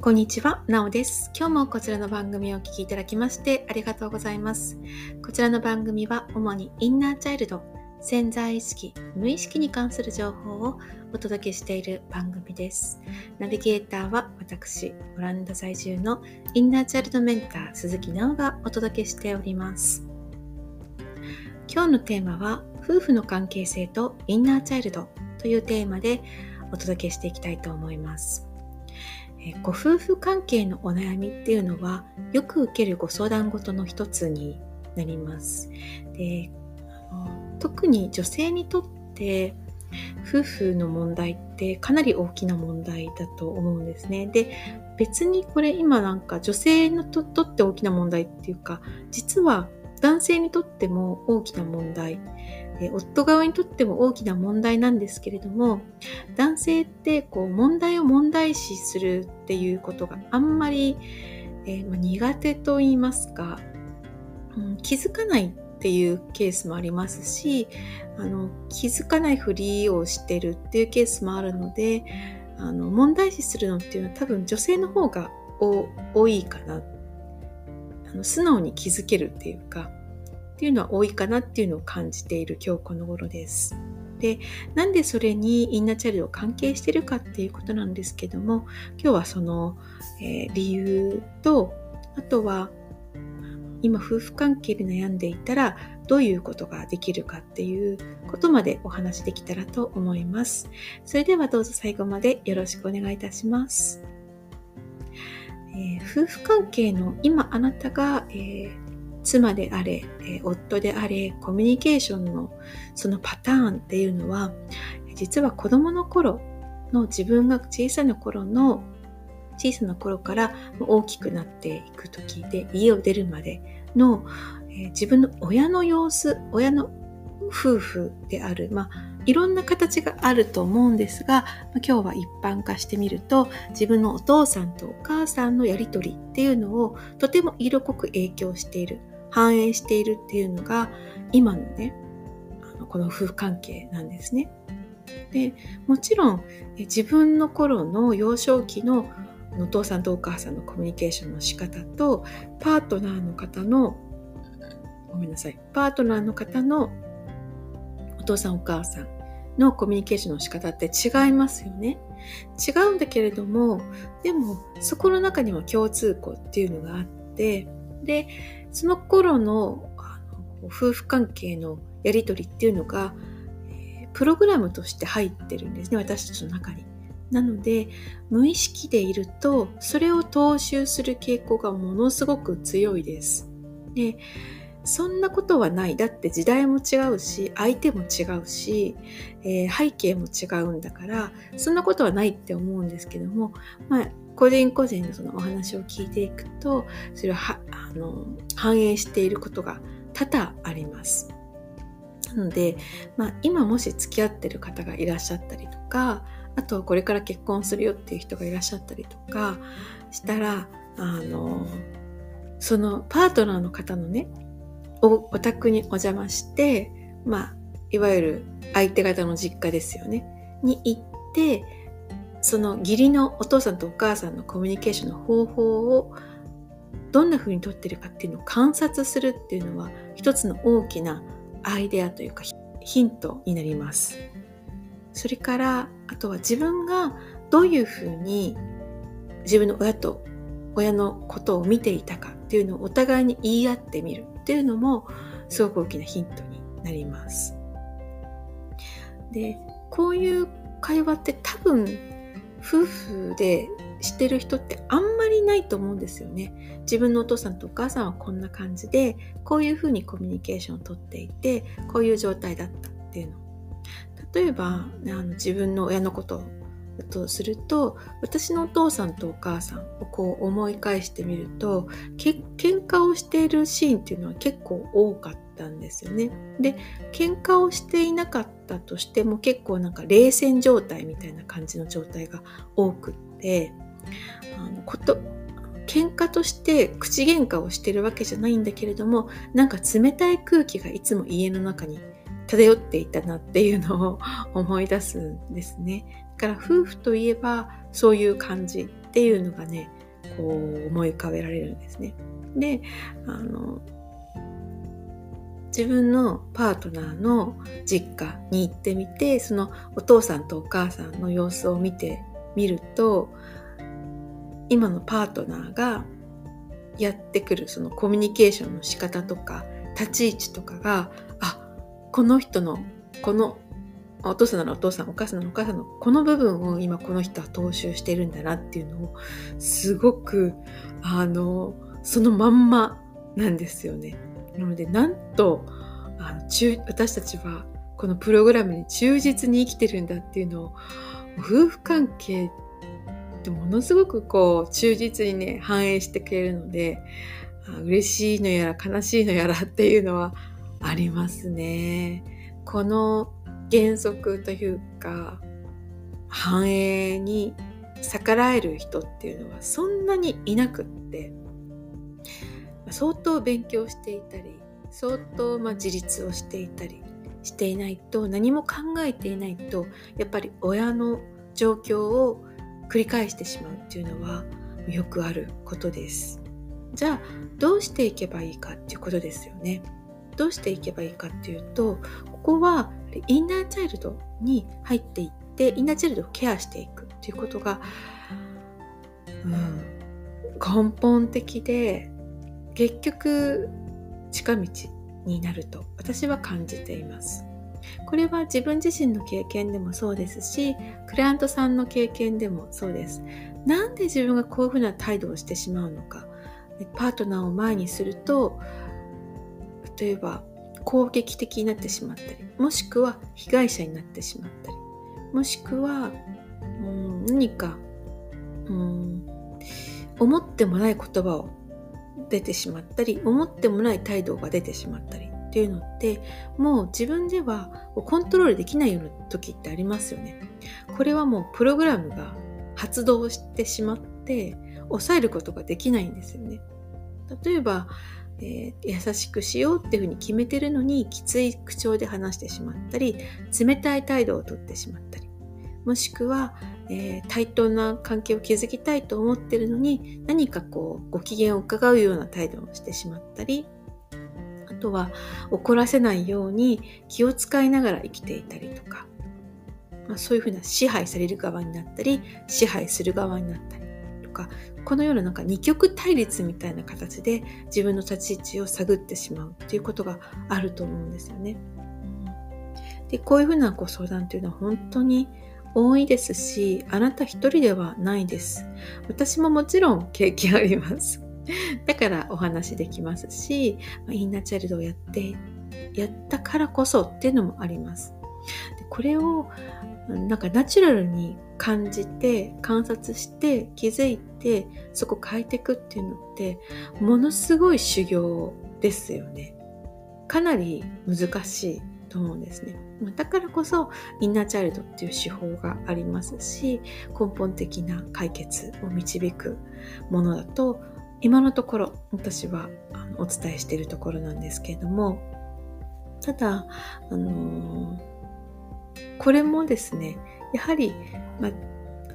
こんにちは、なおです。今日もこちらの番組をお聴きいただきましてありがとうございます。こちらの番組は主にインナーチャイルド、潜在意識、無意識に関する情報をお届けしている番組です。ナビゲーターは私、オランダ在住のインナーチャイルドメンター鈴木直がお届けしております。今日のテーマは夫婦の関係性とインナーチャイルドというテーマでお届けしていきたいと思います。ご夫婦関係のお悩みっていうのはよく受けるご相談事の一つになります。で特に女性にとって夫婦の問題ってかなり大きな問題だと思うんですね。で別にこれ今なんか女性にとって大きな問題っていうか実は男性にとっても大きな問題え夫側にとっても大きな問題なんですけれども男性ってこう問題を問題視するっていうことがあんまり、え、ま、苦手と言いますか、うん、気づかないっていうケースもありますしあの気づかないふりをしてるっていうケースもあるのであの問題視するのっていうのは多分女性の方が多いかな。あの素直に気づけるっていうかっていうのは多いかなっていうのを感じている今日この頃です。で、なんでそれにインナーチャイルドを関係してるかっていうことなんですけども、今日はその、えー、理由と、あとは今夫婦関係で悩んでいたらどういうことができるかっていうことまでお話できたらと思います。それではどうぞ最後までよろしくお願いいたします。えー、夫婦関係の今あなたが、えー妻であれ、え夫であれ、コミュニケーションのそのパターンっていうのは、実は子供の頃の自分が小さな頃の小さな頃から大きくなっていく時で家を出るまでの、え自分の親の様子、親の夫婦である、まあ、いろんな形があると思うんですが、今日は一般化してみると自分のお父さんとお母さんのやりとりっていうのをとても色濃く影響している。反映しているっていうのが今のねこの夫婦関係なんですね。でもちろん自分の頃の幼少期のお父さんとお母さんのコミュニケーションの仕方とパートナーの方のごめんなさいパートナーの方のお父さんお母さんのコミュニケーションの仕方って違いますよね。違うんだけれどもでもそこの中には共通項っていうのがあってでその頃のあの夫婦関係のやり取りっていうのが、えー、プログラムとして入ってるんですね私たちの中に。なので無意識でいるとそれを踏襲する傾向がものすごく強いです。でそんなことはない。だって時代も違うし、相手も違うし、えー、背景も違うんだから、そんなことはないって思うんですけども、まあ、個人個人のそのお話を聞いていくと、それはあの反映していることが多々あります。なので、まあ、今もし付き合ってる方がいらっしゃったりとか、あとはこれから結婚するよっていう人がいらっしゃったりとかしたら、あの、そのパートナーの方のね、おお宅にお邪魔して、まあ、いわゆる相手方の実家ですよね、に行って、その義理のお父さんとお母さんのコミュニケーションの方法をどんな風にとってるかっていうのを観察するっていうのは一つの大きなアイデアというかヒントになります。それからあとは自分がどういうふうに自分の親と親のことを見ていたかっていうのをお互いに言い合ってみるっていうのもすごく大きなヒントになります。でこういう会話って多分夫婦でしてる人ってあんまりないと思うんですよね。自分のお父さんとお母さんはこんな感じで、こういうふうにコミュニケーションをとっていて、こういう状態だったっていうの。例えば、あの自分の親のこととすると私のお父さんとお母さんをこう思い返してみるとけ喧嘩をしているシーンっていうのは結構多かったったんですよね。で喧嘩をしていなかったとしても結構なんか冷戦状態みたいな感じの状態が多くってあのこと喧嘩として口喧嘩をしてるわけじゃないんだけれどもなんか冷たい空気がいつも家の中に漂っていたなっていうのを思い出すんですね。だから夫婦といえばそういう感じっていうのがねこう思い浮かべられるんですね。であの自分のパートナーの実家に行ってみてそのお父さんとお母さんの様子を見てみると今のパートナーがやってくるそのコミュニケーションの仕方とか立ち位置とかがあこの人のこのお父さんならお父さんお母さんならお母さんのこの部分を今この人は踏襲してるんだなっていうのをすごくあのそのまんまなんですよね。なのでなんとあの中私たちはこのプログラムに忠実に生きてるんだっていうのを夫婦関係ってものすごくこう忠実にね反映してくれるので嬉しいのやら悲しいのやらっていうのはありますね。この原則というか繁栄に逆らえる人っていうのはそんなにいなくって相当勉強していたり相当ま自立をしていたりしていないと何も考えていないとやっぱり親の状況を繰り返してしまうっていうのはよくあることです。じゃあどうしていけばいいかっていうことですよね。どうしていけばいいかっていうとここはインナーチャイルドに入っていってインナーチャイルドをケアしていくっていうことが、うん、根本的で結局近道になると私は感じています。これは自分自身の経験でもそうですしクライアントさんの経験でもそうです。なんで自分がこういうふうな態度をしてしまうのかパートナーを前にすると例えば攻撃的になってしまったりもしくは被害者になってしまったりもしくはうん何かうん思ってもない言葉を出てしまったり思ってもない態度が出てしまったりっていうのってもう自分ではコントロールできないような時ってありますよね。これはもうプログラムが発動してしまって抑えることができないんですよね。例えば、えー、優しくしようっていうふうに決めてるのにきつい口調で話してしまったり冷たい態度をとってしまったりもしくは、えー、対等な関係を築きたいと思ってるのに何かこうご機嫌を伺うような態度をしてしまったりあとは怒らせないように気を使いながら生きていたりとか、まあ、そういうふうな支配される側になったり支配する側になったりとかこのようななんか二極対立みたいな形で自分の立ち位置を探ってしまうっていうことがあると思うんですよね。でこういうふうなご相談っていうのは本当に多いですし、あなた一人ではないです。私ももちろん経験あります。だからお話できますし、インナーチャイルドをやって、やったからこそっていうのもあります。でこれをなんかナチュラルに感じて観察して気づいてそこ変えていくっていうのってものすごい修行ですよね。かなり難しいと思うんですね。だからこそインナーチャイルドっていう手法がありますし根本的な解決を導くものだと今のところ私はお伝えしているところなんですけれどもただ、あのー、これもですねやはり、まあ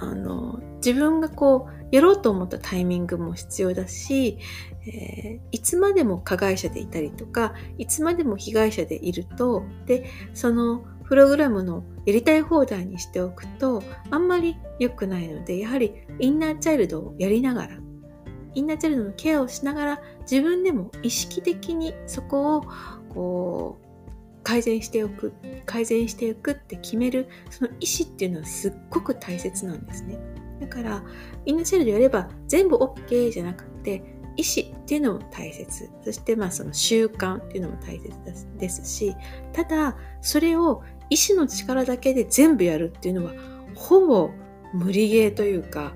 あの自分がこうやろうと思ったタイミングも必要だし、えー、いつまでも加害者でいたりとかいつまでも被害者でいるとでそのプログラムのやりたい放題にしておくとあんまり良くないのでやはりインナーチャイルドをやりながらインナーチャイルドのケアをしながら自分でも意識的にそこをこう改善しておく改善していくって決めるその意思っていうのはすっごく大切なんですね。だから、インナーチャイルドやれば全部 OK じゃなくて、意思っていうのも大切。そして、まあ、その習慣っていうのも大切ですし、ただ、それを意志の力だけで全部やるっていうのは、ほぼ無理ゲーというか、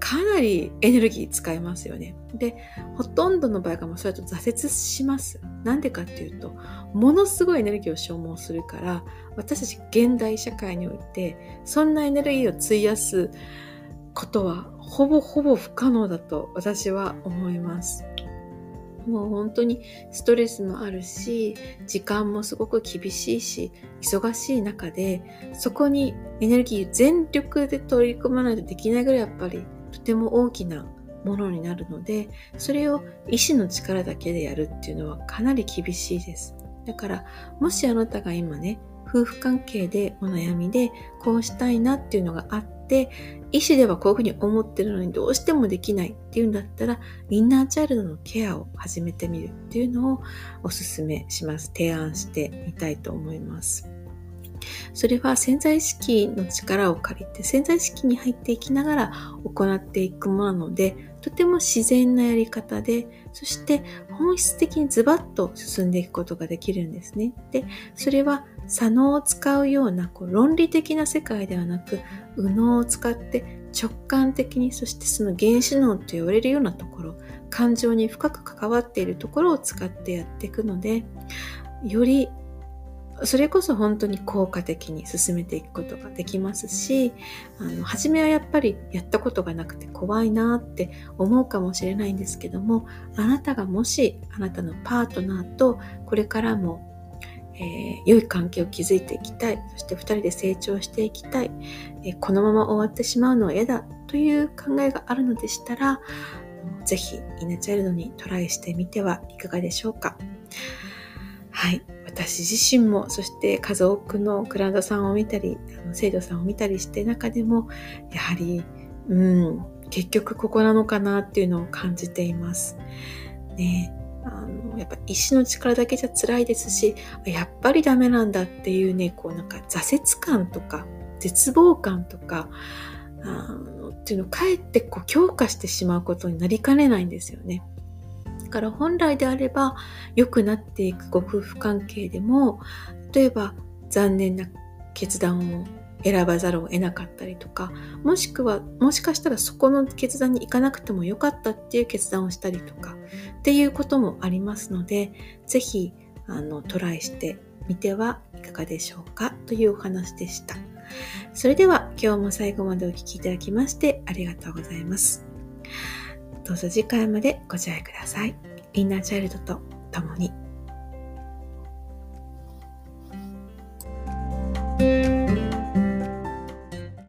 かなりエネルギー使いますよね。で、ほとんどの場合がもうそれと挫折します。なんでかっていうと、ものすごいエネルギーを消耗するから、私たち現代社会において、そんなエネルギーを費やすことはほぼほぼ不可能だと私は思います。もう本当にストレスもあるし、時間もすごく厳しいし、忙しい中で、そこにエネルギー全力で取り組まないとできないぐらいやっぱりとても大きなものになるのでそれを意志の力だけでやるっていうのはかなり厳しいです。だからもしあなたが今ね夫婦関係でお悩みでこうしたいなっていうのがあって意思ではこういうふうに思ってるのにどうしてもできないっていうんだったらインナーチャイルドのケアを始めてみるっていうのをお勧めします。提案してみたいと思います。それは潜在意識の力を借りて潜在意識に入っていきながら行っていくものなのでとても自然なやり方でそして本質的にズバッと進んでいくことができるんですね。でそれは左脳を使うようなこう論理的な世界ではなく右脳を使って直感的にそしてその原子脳と言われるようなところ感情に深く関わっているところを使ってやっていくのでよりそれこそ本当に効果的に進めていくことができますしあの初めはやっぱりやったことがなくて怖いなって思うかもしれないんですけどもあなたがもしあなたのパートナーとこれからもえー、良い関係を築いていきたい。そして2人で成長していきたい、えー、このまま終わってしまうのは嫌だ。という考えがあるのでしたらぜひイナチャイルドにトライしてみてはいかがでしょうか。はい。私自身もそして数多くのクラウドさんを見たり生徒さんを見たりして中でもやはりうん結局ここなのかなっていうのを感じています。ねあのやっぱ意志の力だけじゃ辛いですしやっぱりダメなんだっていうねこうなんか挫折感とか絶望感とかあのっていうのをかえってこう強化してしまうことになりかねないんですよね。から本来であれば良くなっていくご夫婦関係でも例えば残念な決断を選ばざるを得なかったりとかもしくはもしかしたらそこの決断に行かなくてもよかったっていう決断をしたりとかっていうこともありますので是非あのトライしてみてはいかがでしょうかというお話でした。それでは今日も最後までお聴きいただきましてありがとうございます。どうぞ次回までご自愛ください。インナーチャイルドと共に。